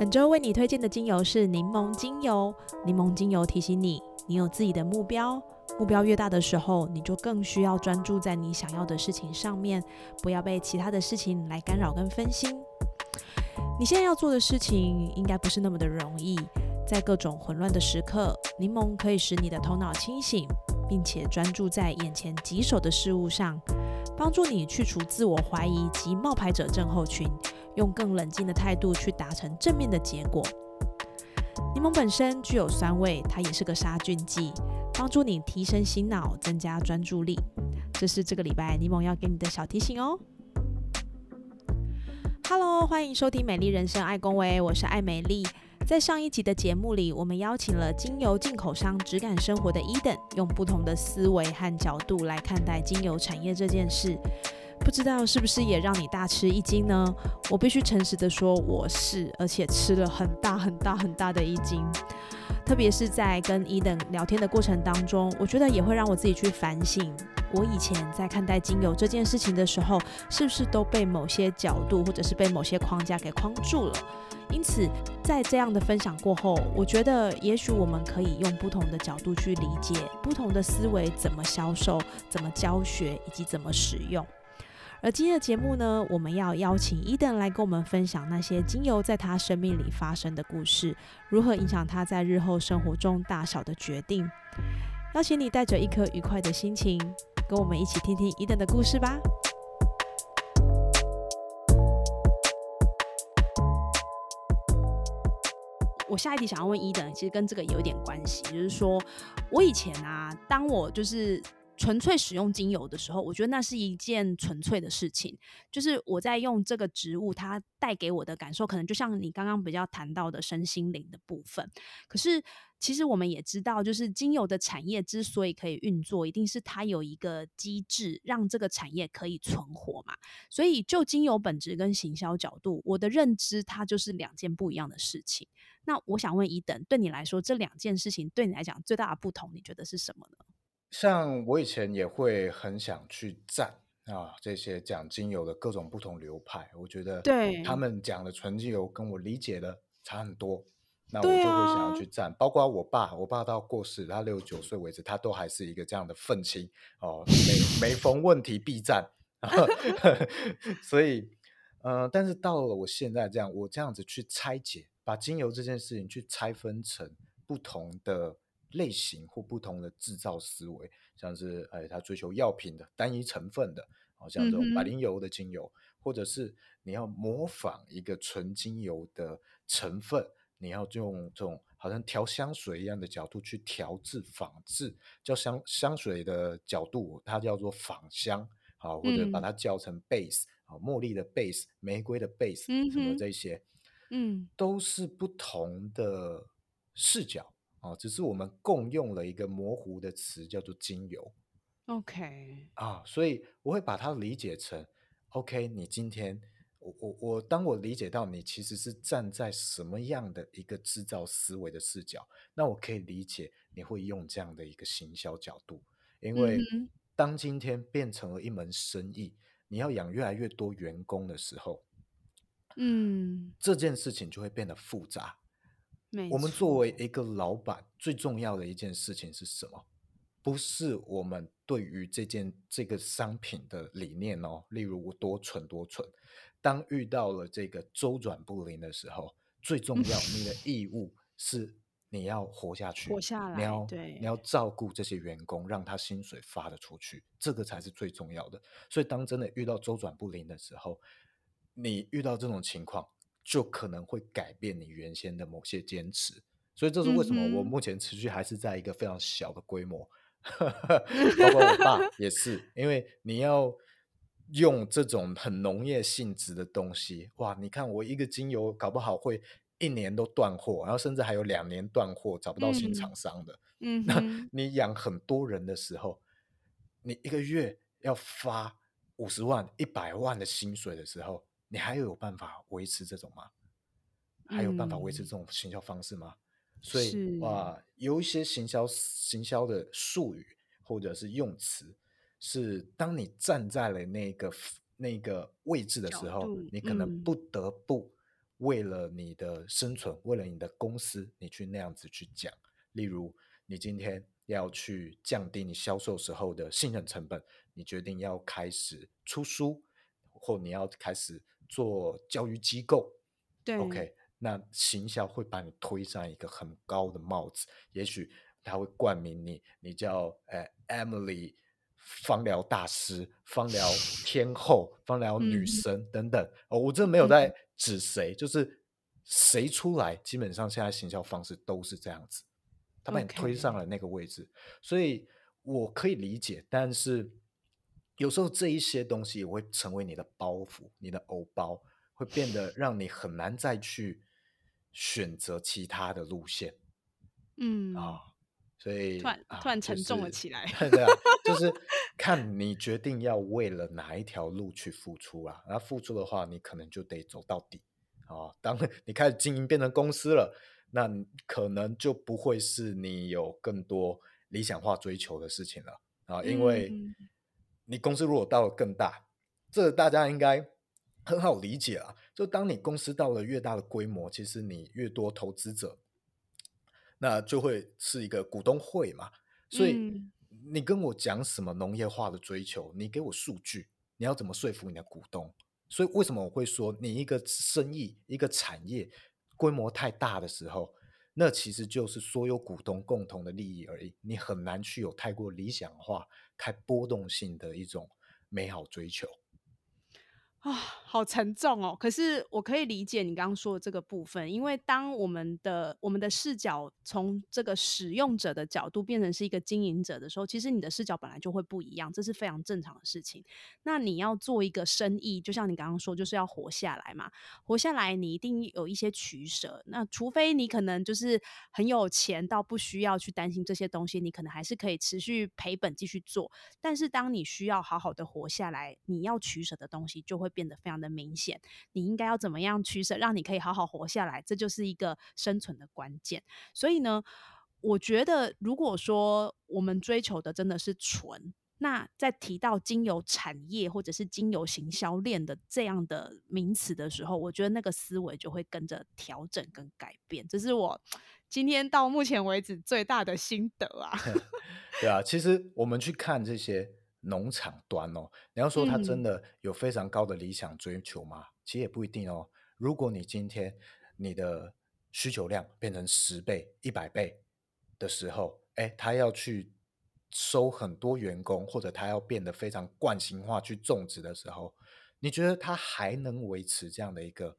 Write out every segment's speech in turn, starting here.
本周为你推荐的精油是柠檬精油。柠檬精油提醒你，你有自己的目标，目标越大的时候，你就更需要专注在你想要的事情上面，不要被其他的事情来干扰跟分心。你现在要做的事情应该不是那么的容易，在各种混乱的时刻，柠檬可以使你的头脑清醒，并且专注在眼前棘手的事物上，帮助你去除自我怀疑及冒牌者症候群。用更冷静的态度去达成正面的结果。柠檬本身具有酸味，它也是个杀菌剂，帮助你提升心脑，增加专注力。这是这个礼拜柠檬要给你的小提醒哦。Hello，欢迎收听《美丽人生》，爱公维，我是爱美丽。在上一集的节目里，我们邀请了精油进口商质感生活的 Eden，用不同的思维和角度来看待精油产业这件事。不知道是不是也让你大吃一惊呢？我必须诚实的说，我是，而且吃了很大很大很大的一惊。特别是在跟伊登聊天的过程当中，我觉得也会让我自己去反省，我以前在看待精油这件事情的时候，是不是都被某些角度或者是被某些框架给框住了？因此，在这样的分享过后，我觉得也许我们可以用不同的角度去理解不同的思维怎么销售、怎么教学以及怎么使用。而今天的节目呢，我们要邀请伊登来跟我们分享那些精油在他生命里发生的故事，如何影响他在日后生活中大小的决定。邀请你带着一颗愉快的心情，跟我们一起听听伊登的故事吧。我下一题想要问伊登，其实跟这个有点关系，就是说我以前啊，当我就是。纯粹使用精油的时候，我觉得那是一件纯粹的事情。就是我在用这个植物，它带给我的感受，可能就像你刚刚比较谈到的身心灵的部分。可是，其实我们也知道，就是精油的产业之所以可以运作，一定是它有一个机制，让这个产业可以存活嘛。所以，就精油本质跟行销角度，我的认知它就是两件不一样的事情。那我想问一等，对你来说，这两件事情对你来讲最大的不同，你觉得是什么呢？像我以前也会很想去赞啊，这些讲精油的各种不同流派，我觉得对他们讲的纯精油跟我理解的差很多，那我就会想要去赞。包括我爸，我爸到过世，他六十九岁为止，他都还是一个这样的愤青哦，每每逢问题必赞。所以，呃，但是到了我现在这样，我这样子去拆解，把精油这件事情去拆分成不同的。类型或不同的制造思维，像是哎，他追求药品的单一成分的，好像这种百灵油的精油，或者是你要模仿一个纯精油的成分，你要用这种好像调香水一样的角度去调制仿制，叫香香水的角度，它叫做仿香，好，或者把它叫成 base，啊，茉莉的 base，玫瑰的 base，什么这些，嗯，都是不同的视角。哦，只是我们共用了一个模糊的词，叫做精油。OK，啊，所以我会把它理解成 OK。你今天，我我我，当我理解到你其实是站在什么样的一个制造思维的视角，那我可以理解你会用这样的一个行销角度。因为当今天变成了一门生意，你要养越来越多员工的时候，嗯，这件事情就会变得复杂。我们作为一个老板，最重要的一件事情是什么？不是我们对于这件这个商品的理念哦。例如我多蠢多蠢，当遇到了这个周转不灵的时候，最重要你的义务是你要活下去，活下来，你要你要照顾这些员工，让他薪水发得出去，这个才是最重要的。所以当真的遇到周转不灵的时候，你遇到这种情况。就可能会改变你原先的某些坚持，所以这是为什么我目前持续还是在一个非常小的规模，包括我爸也是，因为你要用这种很农业性质的东西，哇，你看我一个精油搞不好会一年都断货，然后甚至还有两年断货找不到新厂商的。嗯，那你养很多人的时候，你一个月要发五十万、一百万的薪水的时候，你还有办法维持这种吗？还有办法维持这种行销方式吗？所以哇，有一些行销行销的术语或者是用词，是当你站在了那个那个位置的时候，你可能不得不为了你的生存，为了你的公司，你去那样子去讲。例如，你今天要去降低你销售时候的信任成本，你决定要开始出书，或你要开始做教育机构。对，OK。那行销会把你推上一个很高的帽子，也许他会冠名你，你叫呃 Emily 芳疗大师、芳疗天后、芳疗女神等等。哦，我这没有在指谁，就是谁出来，基本上现在行销方式都是这样子，他把你推上了那个位置，所以我可以理解，但是有时候这一些东西也会成为你的包袱，你的偶包会变得让你很难再去。选择其他的路线，嗯啊，所以突然突然沉重了起来。对啊，就是 看你决定要为了哪一条路去付出啊。然后付出的话，你可能就得走到底啊。当 你开始经营变成公司了，那可能就不会是你有更多理想化追求的事情了啊。因为你公司如果到了更大，这大家应该。很好理解啊，就当你公司到了越大的规模，其实你越多投资者，那就会是一个股东会嘛。所以你跟我讲什么农业化的追求，你给我数据，你要怎么说服你的股东？所以为什么我会说，你一个生意、一个产业规模太大的时候，那其实就是所有股东共同的利益而已，你很难去有太过理想化、太波动性的一种美好追求。啊，好沉重哦！可是我可以理解你刚刚说的这个部分，因为当我们的我们的视角从这个使用者的角度变成是一个经营者的时候，其实你的视角本来就会不一样，这是非常正常的事情。那你要做一个生意，就像你刚刚说，就是要活下来嘛。活下来，你一定有一些取舍。那除非你可能就是很有钱到不需要去担心这些东西，你可能还是可以持续赔本继续做。但是当你需要好好的活下来，你要取舍的东西就会。变得非常的明显，你应该要怎么样取舍，让你可以好好活下来，这就是一个生存的关键。所以呢，我觉得如果说我们追求的真的是纯，那在提到精油产业或者是精油行销链的这样的名词的时候，我觉得那个思维就会跟着调整跟改变。这是我 今天到目前为止最大的心得啊。对啊，其实我们去看这些。农场端哦，你要说他真的有非常高的理想追求吗？其实也不一定哦。如果你今天你的需求量变成十倍、一百倍的时候，哎，他要去收很多员工，或者他要变得非常惯性化去种植的时候，你觉得他还能维持这样的一个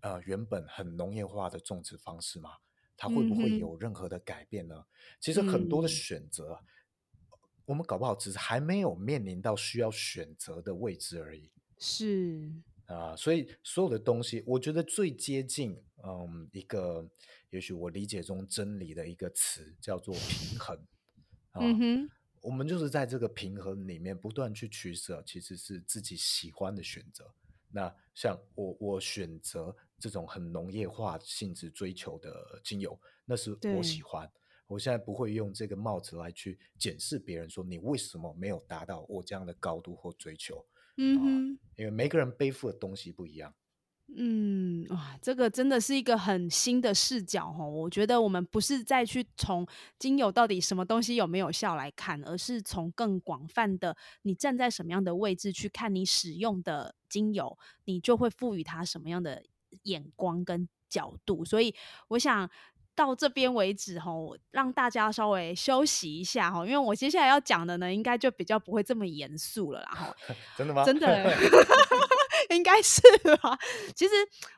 呃原本很农业化的种植方式吗？他会不会有任何的改变呢？其实很多的选择。我们搞不好只是还没有面临到需要选择的位置而已。是啊，所以所有的东西，我觉得最接近嗯一个，也许我理解中真理的一个词叫做平衡。嗯哼，我们就是在这个平衡里面不断去取舍，其实是自己喜欢的选择。那像我，我选择这种很农业化性质追求的精油，那是我喜欢。我现在不会用这个帽子来去检视别人，说你为什么没有达到我这样的高度或追求？嗯哼，因为每个人背负的东西不一样。嗯，哇，这个真的是一个很新的视角哦。我觉得我们不是再去从精油到底什么东西有没有效来看，而是从更广泛的，你站在什么样的位置去看你使用的精油，你就会赋予它什么样的眼光跟角度。所以，我想。到这边为止吼，让大家稍微休息一下哈，因为我接下来要讲的呢，应该就比较不会这么严肃了啦吼。真的吗？真的，应该是吧。其实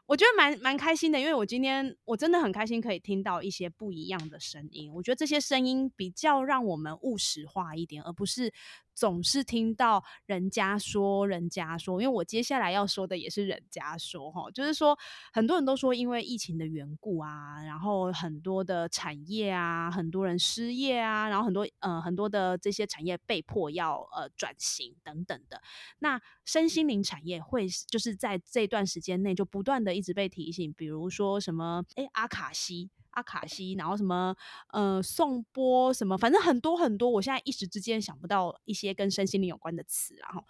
我觉得蛮蛮开心的，因为我今天我真的很开心可以听到一些不一样的声音。我觉得这些声音比较让我们务实化一点，而不是总是听到人家说，人家说，因为我接下来要说的也是人家说哈，就是说很多人都说因为疫情的缘故啊，然后很多的产业啊，很多人失业啊，然后很多呃很多的这些产业被迫要呃转型等等的。那身心灵产业会就是在这段时间内就不断的一直被提醒，比如说什么哎阿卡西。阿卡西，然后什么呃颂钵什么，反正很多很多，我现在一时之间想不到一些跟身心灵有关的词，然后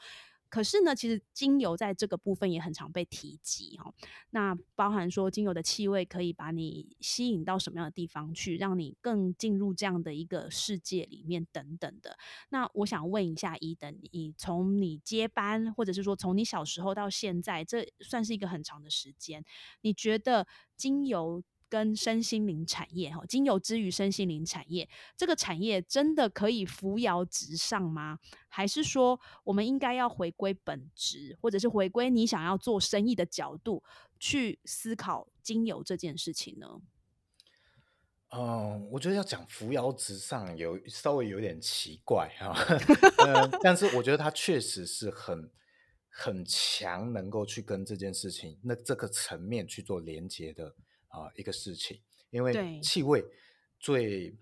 可是呢，其实精油在这个部分也很常被提及哈。那包含说精油的气味可以把你吸引到什么样的地方去，让你更进入这样的一个世界里面等等的。那我想问一下伊登，你从你接班，或者是说从你小时候到现在，这算是一个很长的时间，你觉得精油？跟身心灵产业哈，精油之于身心灵产业，这个产业真的可以扶摇直上吗？还是说我们应该要回归本质，或者是回归你想要做生意的角度去思考精油这件事情呢？嗯，我觉得要讲扶摇直上有稍微有点奇怪哈，嗯，但是我觉得它确实是很很强，能够去跟这件事情那这个层面去做连接的。啊，一个事情，因为气味最，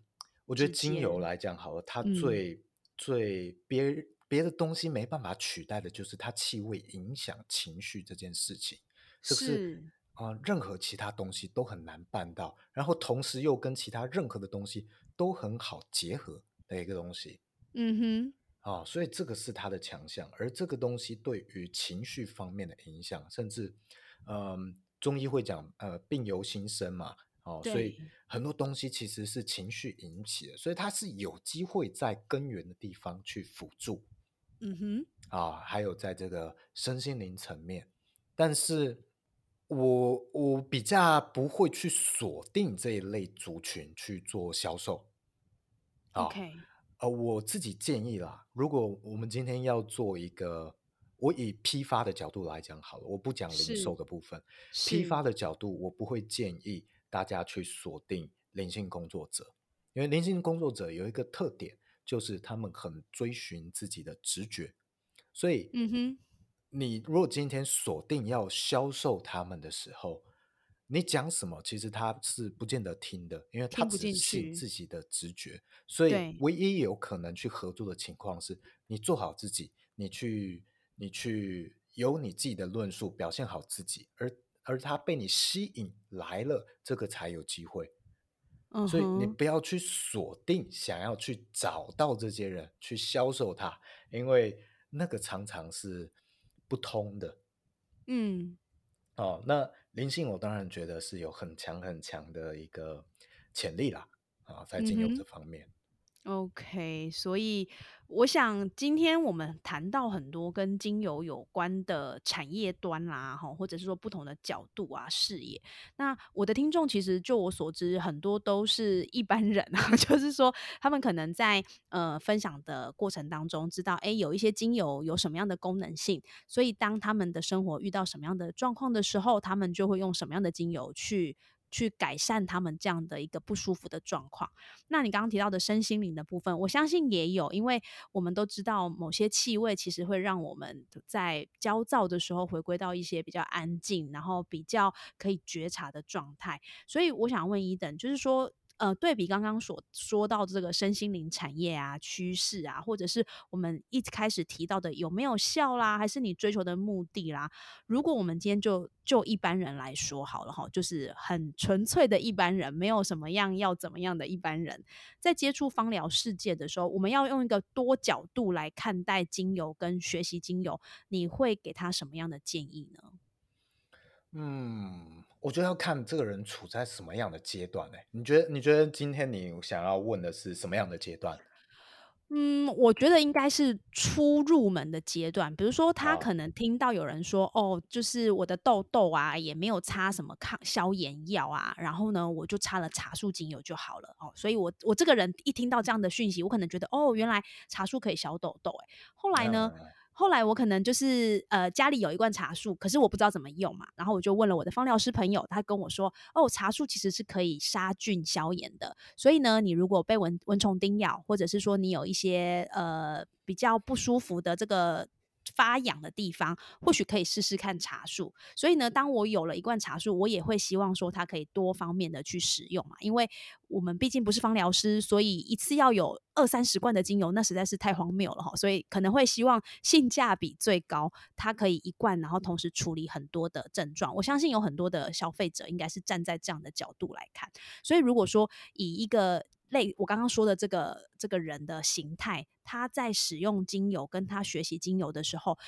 我觉得精油来讲好了，它最最别别的东西没办法取代的，就是它气味影响情绪这件事情，是不是啊？任何其他东西都很难办到，然后同时又跟其他任何的东西都很好结合的一个东西。嗯哼，啊，所以这个是它的强项，而这个东西对于情绪方面的影响，甚至嗯。中医会讲，呃，病由心生嘛，哦，所以很多东西其实是情绪引起的，所以它是有机会在根源的地方去辅助，嗯哼，啊，还有在这个身心灵层面，但是我我比较不会去锁定这一类族群去做销售，OK，呃，我自己建议啦，如果我们今天要做一个。我以批发的角度来讲好了，我不讲零售的部分。批发的角度，我不会建议大家去锁定灵性工作者，因为灵性工作者有一个特点，就是他们很追寻自己的直觉。所以，嗯哼，你如果今天锁定要销售他们的时候，你讲什么，其实他是不见得听的，因为他只信自己的直觉。所以，唯一有可能去合作的情况是，你做好自己，你去。你去有你自己的论述，表现好自己，而而他被你吸引来了，这个才有机会。所以你不要去锁定想要去找到这些人去销售他，因为那个常常是不通的。嗯，哦，那灵性我当然觉得是有很强很强的一个潜力啦，啊，在金融这方面。OK，所以我想今天我们谈到很多跟精油有关的产业端啦，哈，或者是说不同的角度啊、视野。那我的听众其实就我所知，很多都是一般人啊，就是说他们可能在呃分享的过程当中，知道哎有一些精油有什么样的功能性，所以当他们的生活遇到什么样的状况的时候，他们就会用什么样的精油去。去改善他们这样的一个不舒服的状况。那你刚刚提到的身心灵的部分，我相信也有，因为我们都知道某些气味其实会让我们在焦躁的时候回归到一些比较安静，然后比较可以觉察的状态。所以我想问一等，就是说。呃，对比刚刚所说到这个身心灵产业啊、趋势啊，或者是我们一开始提到的有没有效啦，还是你追求的目的啦？如果我们今天就就一般人来说好了哈，就是很纯粹的一般人，没有什么样要怎么样的一般人，在接触芳疗世界的时候，我们要用一个多角度来看待精油跟学习精油，你会给他什么样的建议呢？嗯。我觉得要看这个人处在什么样的阶段呢？你觉得？你觉得今天你想要问的是什么样的阶段？嗯，我觉得应该是初入门的阶段。比如说，他可能听到有人说：“哦，就是我的痘痘啊，也没有擦什么抗消炎药啊，然后呢，我就擦了茶树精油就好了。”哦，所以我我这个人一听到这样的讯息，我可能觉得：“哦，原来茶树可以消痘痘。”哎，后来呢？后来我可能就是呃家里有一罐茶树，可是我不知道怎么用嘛，然后我就问了我的芳疗师朋友，他跟我说，哦，茶树其实是可以杀菌消炎的，所以呢，你如果被蚊蚊虫叮咬，或者是说你有一些呃比较不舒服的这个。发痒的地方，或许可以试试看茶树。所以呢，当我有了一罐茶树，我也会希望说它可以多方面的去使用嘛。因为我们毕竟不是芳疗师，所以一次要有二三十罐的精油，那实在是太荒谬了哈。所以可能会希望性价比最高，它可以一罐，然后同时处理很多的症状。我相信有很多的消费者应该是站在这样的角度来看。所以如果说以一个类我刚刚说的这个这个人的形态，他在使用精油跟他学习精油的时候，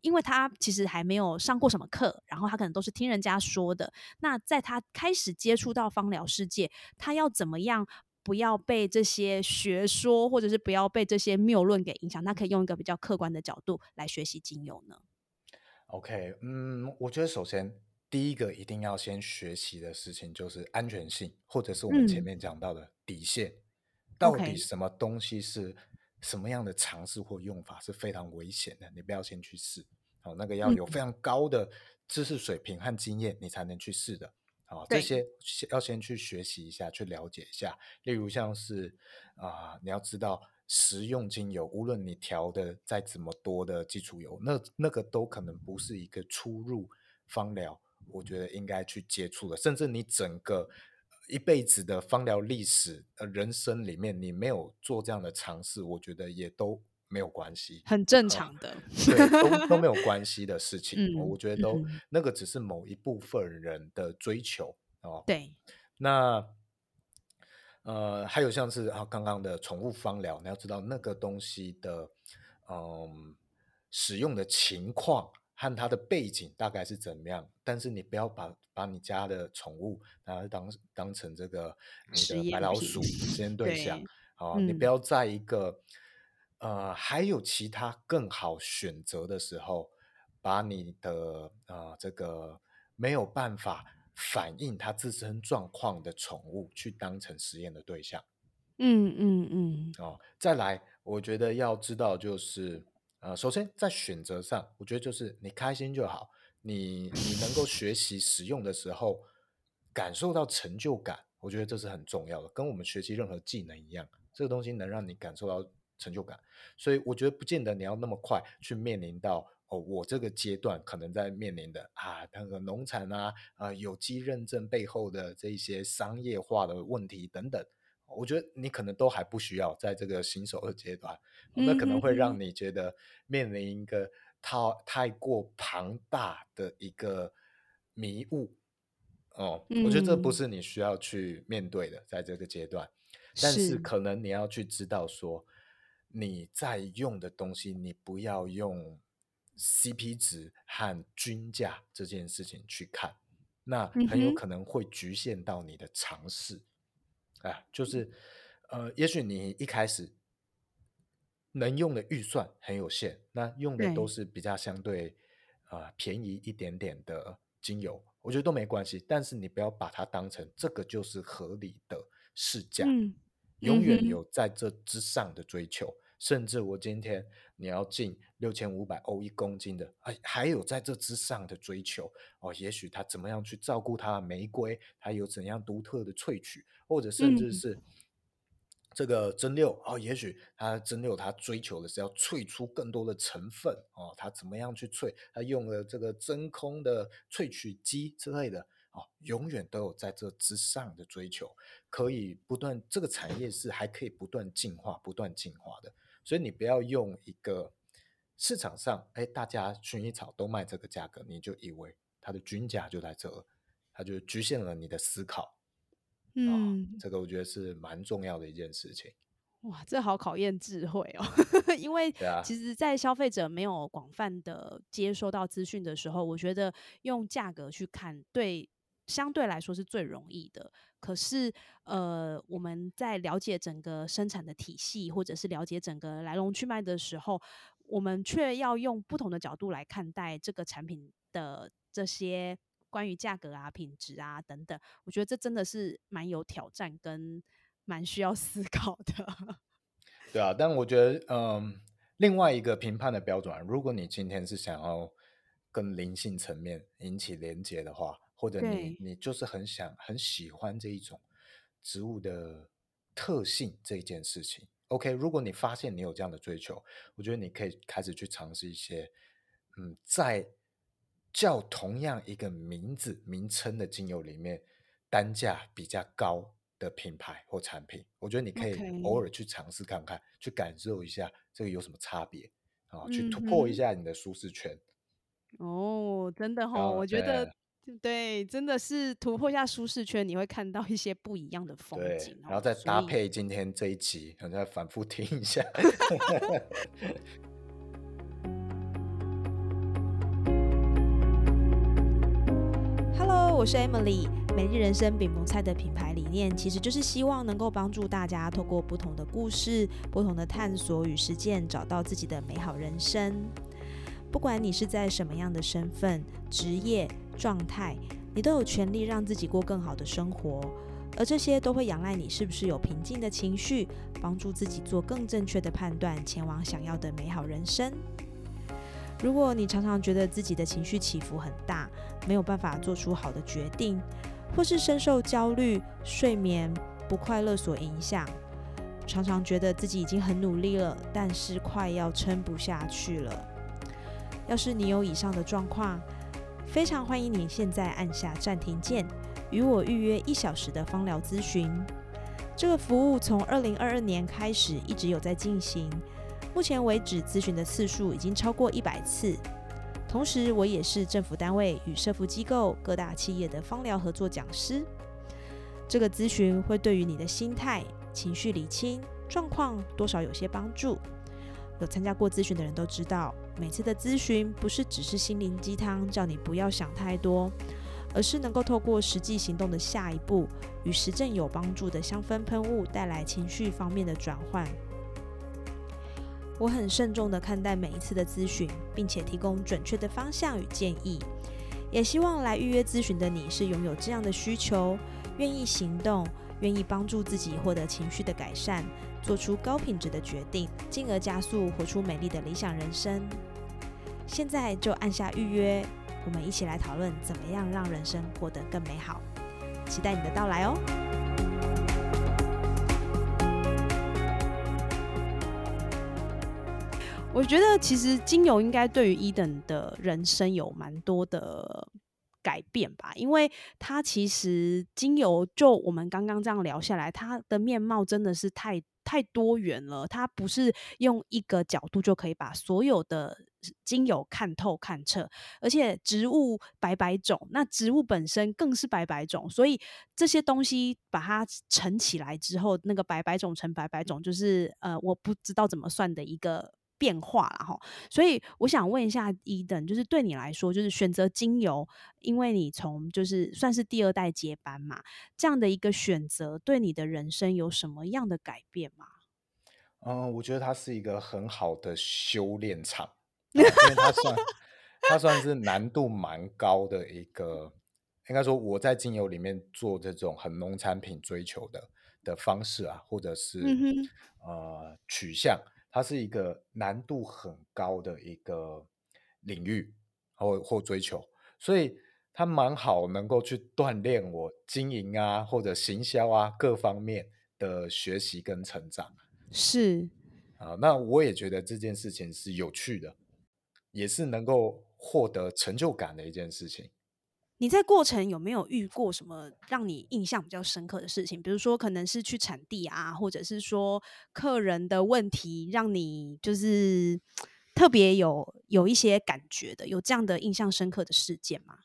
因为他其实还没有上过什么课，然后他可能都是听人家说的。那在他开始接触到芳疗世界，他要怎么样不要被这些学说或者是不要被这些谬论给影响？他可以用一个比较客观的角度来学习精油呢？OK，嗯，我觉得首先。第一个一定要先学习的事情就是安全性，或者是我们前面讲到的底线。到底什么东西是什么样的尝试或用法是非常危险的？你不要先去试。好，那个要有非常高的知识水平和经验，你才能去试的。好，这些要先去学习一下，去了解一下。例如像是啊，你要知道食用精油，无论你调的再怎么多的基础油，那那个都可能不是一个出入芳疗。我觉得应该去接触的，甚至你整个一辈子的芳疗历史、呃人生里面，你没有做这样的尝试，我觉得也都没有关系，很正常的，对，都都没有关系的事 情。我觉得都那个只是某一部分人的追求哦。对，那呃，还有像是啊，刚刚的宠物芳疗，你要知道那个东西的嗯使用的情况。和他的背景大概是怎么样？但是你不要把把你家的宠物拿来当当成这个你的白老鼠实验对象啊！你不要在一个呃还有其他更好选择的时候，把你的呃这个没有办法反映它自身状况的宠物去当成实验的对象。嗯嗯嗯。哦，再来，我觉得要知道就是。呃，首先在选择上，我觉得就是你开心就好，你你能够学习使用的时候感受到成就感，我觉得这是很重要的，跟我们学习任何技能一样，这个东西能让你感受到成就感，所以我觉得不见得你要那么快去面临到哦，我这个阶段可能在面临的啊，那个农产啊，啊有机认证背后的这些商业化的问题等等。我觉得你可能都还不需要在这个新手的阶段，那可能会让你觉得面临一个太太过庞大的一个迷雾哦。我觉得这不是你需要去面对的，在这个阶段。但是可能你要去知道说，你在用的东西，你不要用 CP 值和均价这件事情去看，那很有可能会局限到你的尝试。啊，就是，呃，也许你一开始能用的预算很有限，那用的都是比较相对啊便宜一点点的精油，我觉得都没关系。但是你不要把它当成这个就是合理的市价，永远有在这之上的追求。甚至我今天你要进六千五百欧一公斤的，哎，还有在这之上的追求哦。也许他怎么样去照顾他的玫瑰，他有怎样独特的萃取，或者甚至是这个蒸馏哦。也许他蒸馏，他追求的是要萃出更多的成分哦。他怎么样去萃？他用了这个真空的萃取机之类的哦。永远都有在这之上的追求，可以不断这个产业是还可以不断进化、不断进化的。所以你不要用一个市场上，哎，大家薰衣草都卖这个价格，你就以为它的均价就在这，它就局限了你的思考。嗯，这个我觉得是蛮重要的一件事情。哇，这好考验智慧哦，因为其实，在消费者没有广泛的接收到资讯的时候，我觉得用价格去看，对相对来说是最容易的。可是，呃，我们在了解整个生产的体系，或者是了解整个来龙去脉的时候，我们却要用不同的角度来看待这个产品的这些关于价格啊、品质啊等等。我觉得这真的是蛮有挑战，跟蛮需要思考的。对啊，但我觉得，嗯，另外一个评判的标准，如果你今天是想要跟灵性层面引起连接的话，或者你你就是很想很喜欢这一种植物的特性这一件事情。OK，如果你发现你有这样的追求，我觉得你可以开始去尝试一些，嗯，在叫同样一个名字名称的精油里面，单价比较高的品牌或产品，我觉得你可以偶尔去尝试看看，去感受一下这个有什么差别啊，去突破一下你的舒适圈。哦，真的哈，我觉得。对，真的是突破一下舒适圈，你会看到一些不一样的风景。然后再搭配今天这一集，然后再反复听一下。Hello，我是 Emily。每日人生饼蒙菜的品牌理念，其实就是希望能够帮助大家透过不同的故事、不同的探索与实践，找到自己的美好人生。不管你是在什么样的身份、职业。状态，你都有权利让自己过更好的生活，而这些都会仰赖你是不是有平静的情绪，帮助自己做更正确的判断，前往想要的美好人生。如果你常常觉得自己的情绪起伏很大，没有办法做出好的决定，或是深受焦虑、睡眠不快乐所影响，常常觉得自己已经很努力了，但是快要撑不下去了。要是你有以上的状况，非常欢迎你现在按下暂停键，与我预约一小时的芳疗咨询。这个服务从二零二二年开始一直有在进行，目前为止咨询的次数已经超过一百次。同时，我也是政府单位与社福机构、各大企业的芳疗合作讲师。这个咨询会对于你的心态、情绪理清状况多少有些帮助。有参加过咨询的人都知道。每次的咨询不是只是心灵鸡汤，叫你不要想太多，而是能够透过实际行动的下一步，与实证有帮助的香氛喷雾带来情绪方面的转换。我很慎重的看待每一次的咨询，并且提供准确的方向与建议。也希望来预约咨询的你是拥有这样的需求，愿意行动，愿意帮助自己获得情绪的改善，做出高品质的决定，进而加速活出美丽的理想人生。现在就按下预约，我们一起来讨论怎么样让人生过得更美好。期待你的到来哦！我觉得其实精油应该对于一等的人生有蛮多的改变吧，因为它其实精油就我们刚刚这样聊下来，它的面貌真的是太。太多元了，它不是用一个角度就可以把所有的精油看透看彻，而且植物百百种，那植物本身更是百百种，所以这些东西把它乘起来之后，那个百百种乘百百种，就是呃，我不知道怎么算的一个。变化了哈，所以我想问一下伊登，就是对你来说，就是选择精油，因为你从就是算是第二代接班嘛，这样的一个选择，对你的人生有什么样的改变吗？嗯，我觉得它是一个很好的修炼场，因为它算 它算是难度蛮高的一个，应该说我在精油里面做这种很农产品追求的的方式啊，或者是呃取向。它是一个难度很高的一个领域或或追求，所以它蛮好，能够去锻炼我经营啊或者行销啊各方面的学习跟成长。是啊，那我也觉得这件事情是有趣的，也是能够获得成就感的一件事情。你在过程有没有遇过什么让你印象比较深刻的事情？比如说，可能是去产地啊，或者是说客人的问题，让你就是特别有有一些感觉的，有这样的印象深刻的事件吗？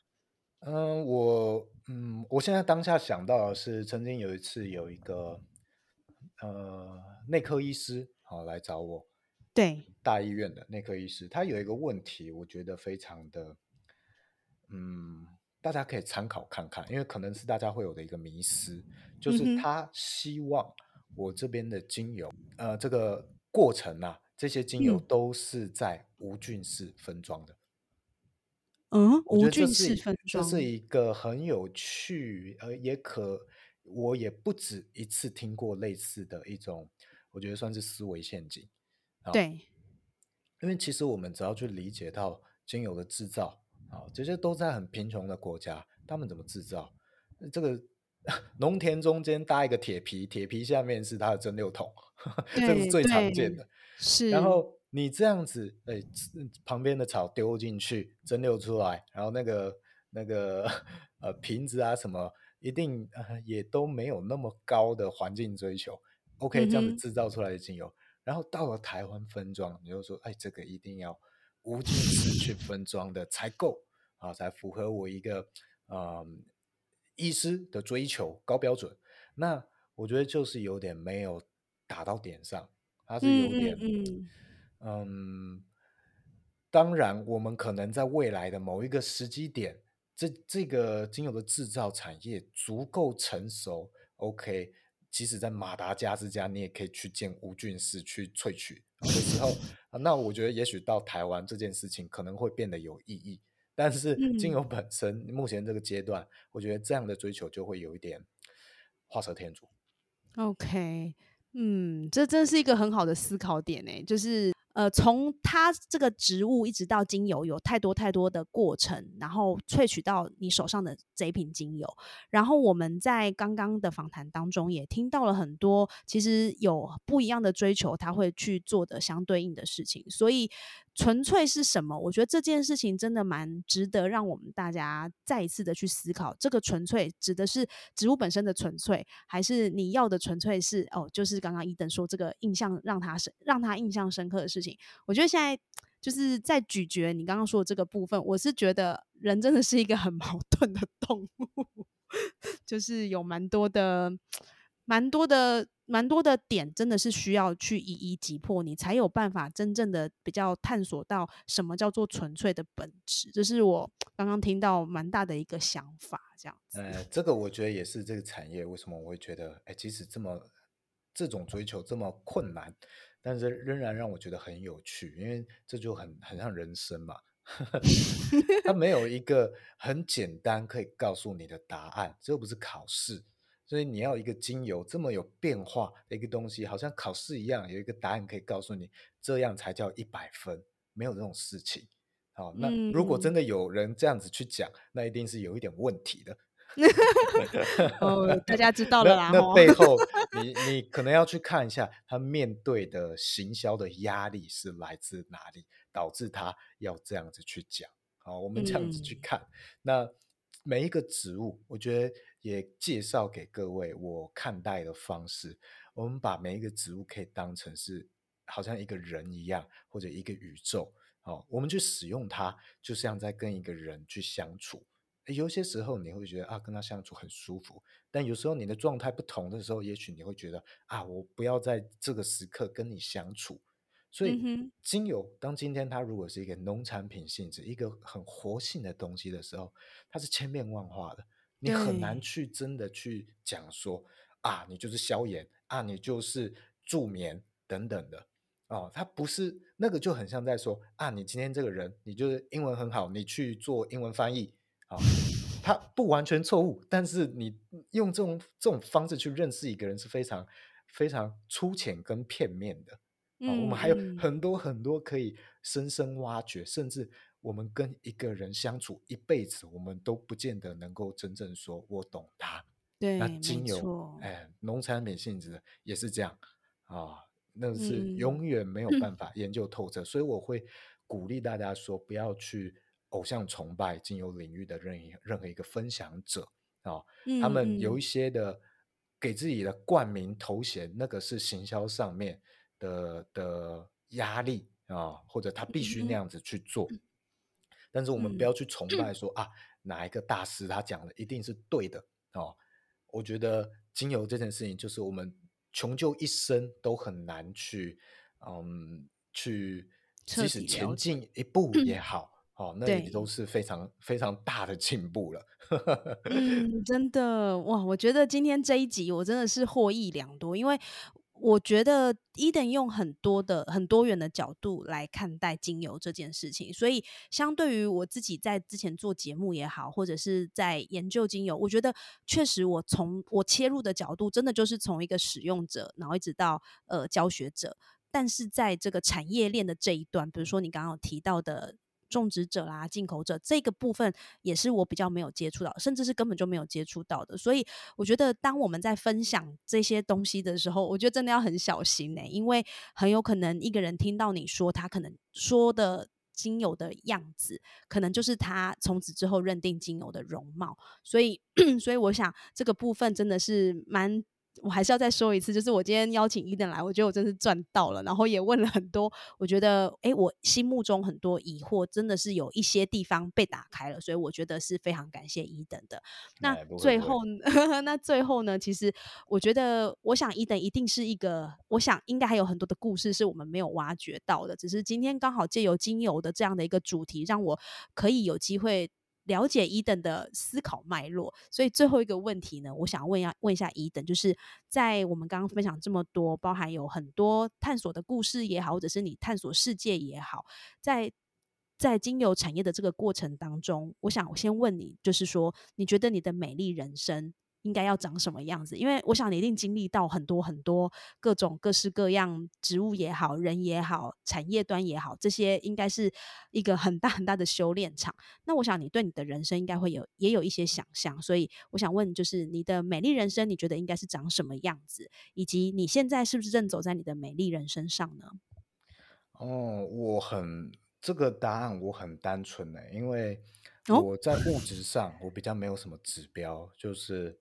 嗯，我嗯，我现在当下想到的是，曾经有一次有一个呃内科医师好来找我，对大医院的内科医师，他有一个问题，我觉得非常的嗯。大家可以参考看看，因为可能是大家会有的一个迷思，就是他希望我这边的精油，呃，这个过程啊，这些精油都是在无菌室分装的。嗯，无菌室分装，这是一个很有趣，呃，也可，我也不止一次听过类似的一种，我觉得算是思维陷阱。对，因为其实我们只要去理解到精油的制造啊，这些都在很贫穷的国家，他们怎么制造？这个农田中间搭一个铁皮，铁皮下面是它的蒸馏桶，这是最常见的。是，然后你这样子，哎，旁边的草丢进去蒸馏出来，然后那个那个呃瓶子啊什么，一定呃也都没有那么高的环境追求。OK，这样子制造出来的精油，然后到了台湾分装，你就说，哎，这个一定要无菌室去分装的才够啊，才符合我一个呃。医师的追求高标准，那我觉得就是有点没有打到点上，它是有点，嗯，当然，我们可能在未来的某一个时机点，这这个精油的制造产业足够成熟，OK，即使在马达加斯加，你也可以去建无菌室去萃取的时候，那我觉得也许到台湾这件事情可能会变得有意义。但是精油本身，目前这个阶段，我觉得这样的追求就会有一点画蛇添足。OK，嗯，这真是一个很好的思考点呢，就是。呃，从它这个植物一直到精油，有太多太多的过程，然后萃取到你手上的这一瓶精油。然后我们在刚刚的访谈当中也听到了很多，其实有不一样的追求，他会去做的相对应的事情。所以纯粹是什么？我觉得这件事情真的蛮值得让我们大家再一次的去思考。这个纯粹指的是植物本身的纯粹，还是你要的纯粹是哦？就是刚刚伊登说这个印象让他深，让他印象深刻的事情。我觉得现在就是在咀嚼你刚刚说的这个部分，我是觉得人真的是一个很 矛盾的动物，就是有蛮多的、蛮多的、蛮多的点，真的是需要去一一击破，你才有办法真正的比较探索到什么叫做纯粹的本质。这是我 刚刚听到蛮大的一个想法，这样子。呃，这个我觉得也是这个产业为什么我会觉得，哎，即使这么这种追求这么困难。但是仍然让我觉得很有趣，因为这就很很像人生嘛，它没有一个很简单可以告诉你的答案，这又不是考试，所以你要一个精油这么有变化的一个东西，好像考试一样，有一个答案可以告诉你，这样才叫一百分，没有这种事情。好，那如果真的有人这样子去讲，那一定是有一点问题的。哦，大家知道了啦。那背后，你你可能要去看一下，他面对的行销的压力是来自哪里，导致他要这样子去讲。好，我们这样子去看，那每一个植物，我觉得也介绍给各位我看待的方式。我们把每一个植物可以当成是好像一个人一样，或者一个宇宙。哦，我们去使用它，就像在跟一个人去相处。有些时候你会觉得啊，跟他相处很舒服，但有时候你的状态不同的时候，也许你会觉得啊，我不要在这个时刻跟你相处。所以，精油当今天它如果是一个农产品性质、一个很活性的东西的时候，它是千变万化的，你很难去真的去讲说啊，你就是消炎啊，你就是助眠等等的哦，它不是那个就很像在说啊，你今天这个人，你就是英文很好，你去做英文翻译。啊，他不完全错误，但是你用这种这种方式去认识一个人是非常非常粗浅跟片面的。啊，我们还有很多很多可以深深挖掘，甚至我们跟一个人相处一辈子，我们都不见得能够真正说我懂他。对，那精油，哎，农产品性质也是这样啊，那是永远没有办法 研究透彻，所以我会鼓励大家说，不要去。偶像崇拜精油领域的任意任何一个分享者啊，他们有一些的给自己的冠名头衔，那个是行销上面的的压力啊，或者他必须那样子去做。但是我们不要去崇拜说啊，哪一个大师他讲的一定是对的哦。我觉得精油这件事情，就是我们穷究一生都很难去，嗯，去即使前进一步也好。哦，那也都是非常非常大的进步了。嗯，真的哇！我觉得今天这一集我真的是获益良多，因为我觉得伊登用很多的很多元的角度来看待精油这件事情，所以相对于我自己在之前做节目也好，或者是在研究精油，我觉得确实我从我切入的角度，真的就是从一个使用者，然后一直到呃教学者。但是在这个产业链的这一段，比如说你刚刚有提到的。种植者啦，进口者这个部分也是我比较没有接触到，甚至是根本就没有接触到的。所以我觉得，当我们在分享这些东西的时候，我觉得真的要很小心呢，因为很有可能一个人听到你说他可能说的精油的样子，可能就是他从此之后认定精油的容貌。所以，所以我想这个部分真的是蛮。我还是要再说一次，就是我今天邀请伊登来，我觉得我真是赚到了。然后也问了很多，我觉得哎，我心目中很多疑惑，真的是有一些地方被打开了，所以我觉得是非常感谢伊登的。那最后，那最后呢？其实我觉得，我想伊登一定是一个，我想应该还有很多的故事是我们没有挖掘到的，只是今天刚好借由精油的这样的一个主题，让我可以有机会。了解伊等的思考脉络，所以最后一个问题呢，我想问一下，问一下伊等，就是在我们刚刚分享这么多，包含有很多探索的故事也好，或者是你探索世界也好，在在精油产业的这个过程当中，我想先问你，就是说，你觉得你的美丽人生？应该要长什么样子？因为我想你一定经历到很多很多各种各式各样植物也好，人也好，产业端也好，这些应该是一个很大很大的修炼场。那我想你对你的人生应该会有也有一些想象，所以我想问，就是你的美丽人生，你觉得应该是长什么样子？以及你现在是不是正走在你的美丽人生上呢？哦，我很这个答案我很单纯呢，因为我在物质上我比较没有什么指标，就是。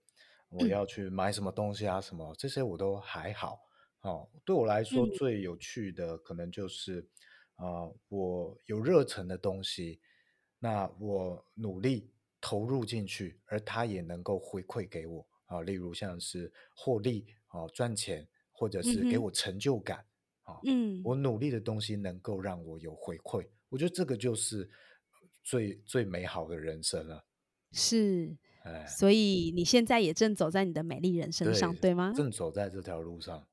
我要去买什么东西啊？什么这些我都还好哦。对我来说最有趣的可能就是，啊，我有热忱的东西，那我努力投入进去，而它也能够回馈给我啊。例如像是获利啊、赚钱，或者是给我成就感啊。嗯，我努力的东西能够让我有回馈，我觉得这个就是最最美好的人生了。是。所以你现在也正走在你的美丽人生上，对吗？正走在这条路上。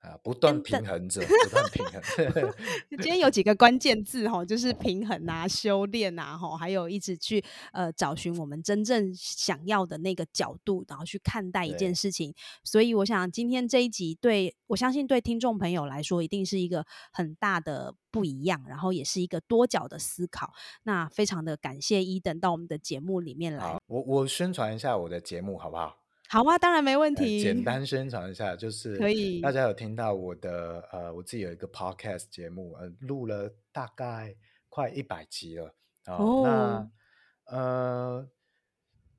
啊，不断平衡着，不断平衡。今天有几个关键字哈，就是平衡啊、修炼啊，哈，还有一直去呃找寻我们真正想要的那个角度，然后去看待一件事情。所以我想今天这一集，对我相信对听众朋友来说，一定是一个很大的不一样，然后也是一个多角的思考。那非常的感谢伊登到我们的节目里面来。我我宣传一下我的节目好不好？好啊，当然没问题。简单宣传一下，就是可以。大家有听到我的呃，我自己有一个 podcast 节目，呃，录了大概快一百集了哦。那呃，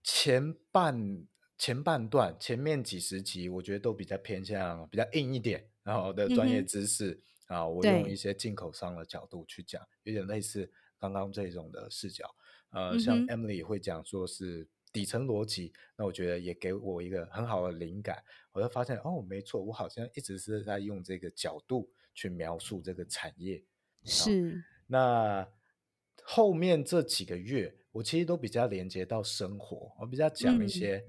前半前半段前面几十集，我觉得都比较偏向比较硬一点，然后的专业知识啊，我用一些进口商的角度去讲，有点类似刚刚这种的视角。呃，像 Emily 会讲说是。底层逻辑，那我觉得也给我一个很好的灵感。我就发现，哦，没错，我好像一直是在用这个角度去描述这个产业。是。那后面这几个月，我其实都比较连接到生活，我比较讲一些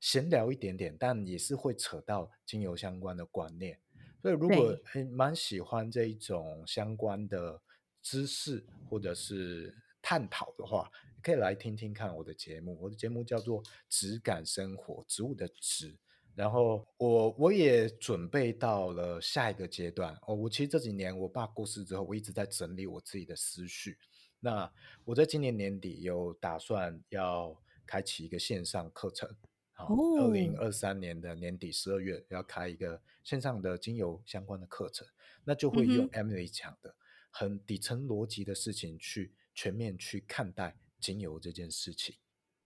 闲聊一点点，但也是会扯到精油相关的观念。所以，如果蛮喜欢这一种相关的知识或者是探讨的话。可以来听听看我的节目，我的节目叫做《质感生活》，植物的植。然后我我也准备到了下一个阶段哦。我其实这几年我爸过世之后，我一直在整理我自己的思绪。那我在今年年底有打算要开启一个线上课程，好，二零二三年的年底十二月要开一个线上的精油相关的课程，那就会用 Emily 讲的很底层逻辑的事情去全面去看待。精油这件事情，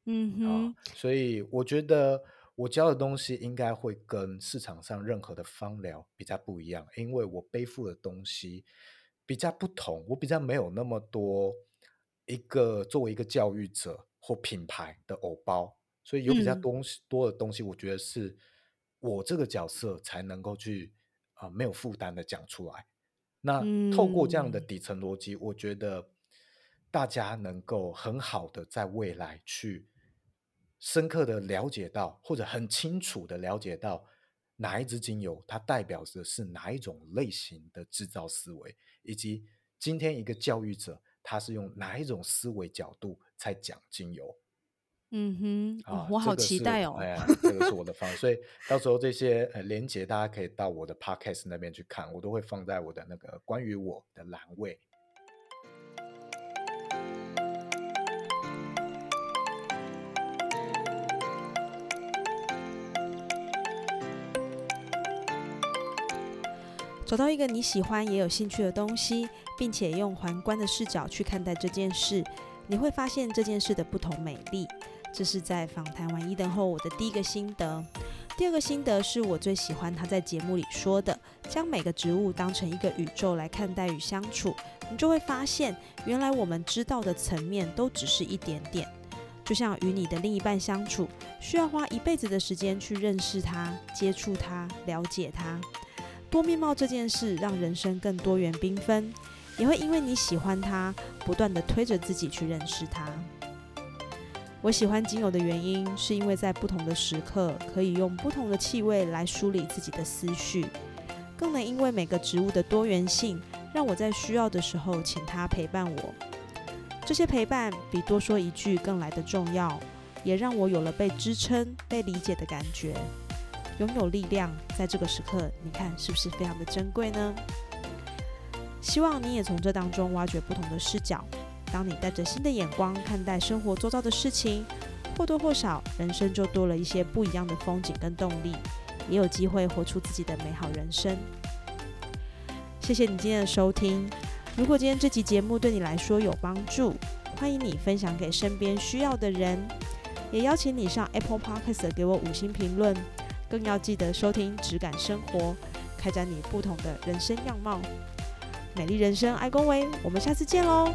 嗯哼，所以我觉得我教的东西应该会跟市场上任何的芳疗比较不一样，因为我背负的东西比较不同，我比较没有那么多一个作为一个教育者或品牌的偶包，所以有比较东西多的东西，我觉得是我这个角色才能够去啊没有负担的讲出来。那透过这样的底层逻辑，我觉得。大家能够很好的在未来去深刻的了解到，或者很清楚的了解到哪一支精油它代表的是哪一种类型的制造思维，以及今天一个教育者他是用哪一种思维角度在讲精油。嗯哼，我好期待哦！哎呀，这个是我的方，所以到时候这些呃连接大家可以到我的 podcast 那边去看，我都会放在我的那个关于我的栏位。找到一个你喜欢也有兴趣的东西，并且用宏观的视角去看待这件事，你会发现这件事的不同美丽。这是在访谈完伊登后我的第一个心得。第二个心得是我最喜欢他在节目里说的：将每个植物当成一个宇宙来看待与相处，你就会发现，原来我们知道的层面都只是一点点。就像与你的另一半相处，需要花一辈子的时间去认识他、接触他、了解他。多面貌这件事让人生更多元缤纷，也会因为你喜欢它，不断的推着自己去认识它。我喜欢精油的原因，是因为在不同的时刻，可以用不同的气味来梳理自己的思绪，更能因为每个植物的多元性，让我在需要的时候请它陪伴我。这些陪伴比多说一句更来的重要，也让我有了被支撑、被理解的感觉。拥有力量，在这个时刻，你看是不是非常的珍贵呢？希望你也从这当中挖掘不同的视角。当你带着新的眼光看待生活周遭的事情，或多或少，人生就多了一些不一样的风景跟动力，也有机会活出自己的美好人生。谢谢你今天的收听。如果今天这期节目对你来说有帮助，欢迎你分享给身边需要的人，也邀请你上 Apple Podcast 给我五星评论。更要记得收听《质感生活》，开展你不同的人生样貌。美丽人生，爱恭维，我们下次见喽！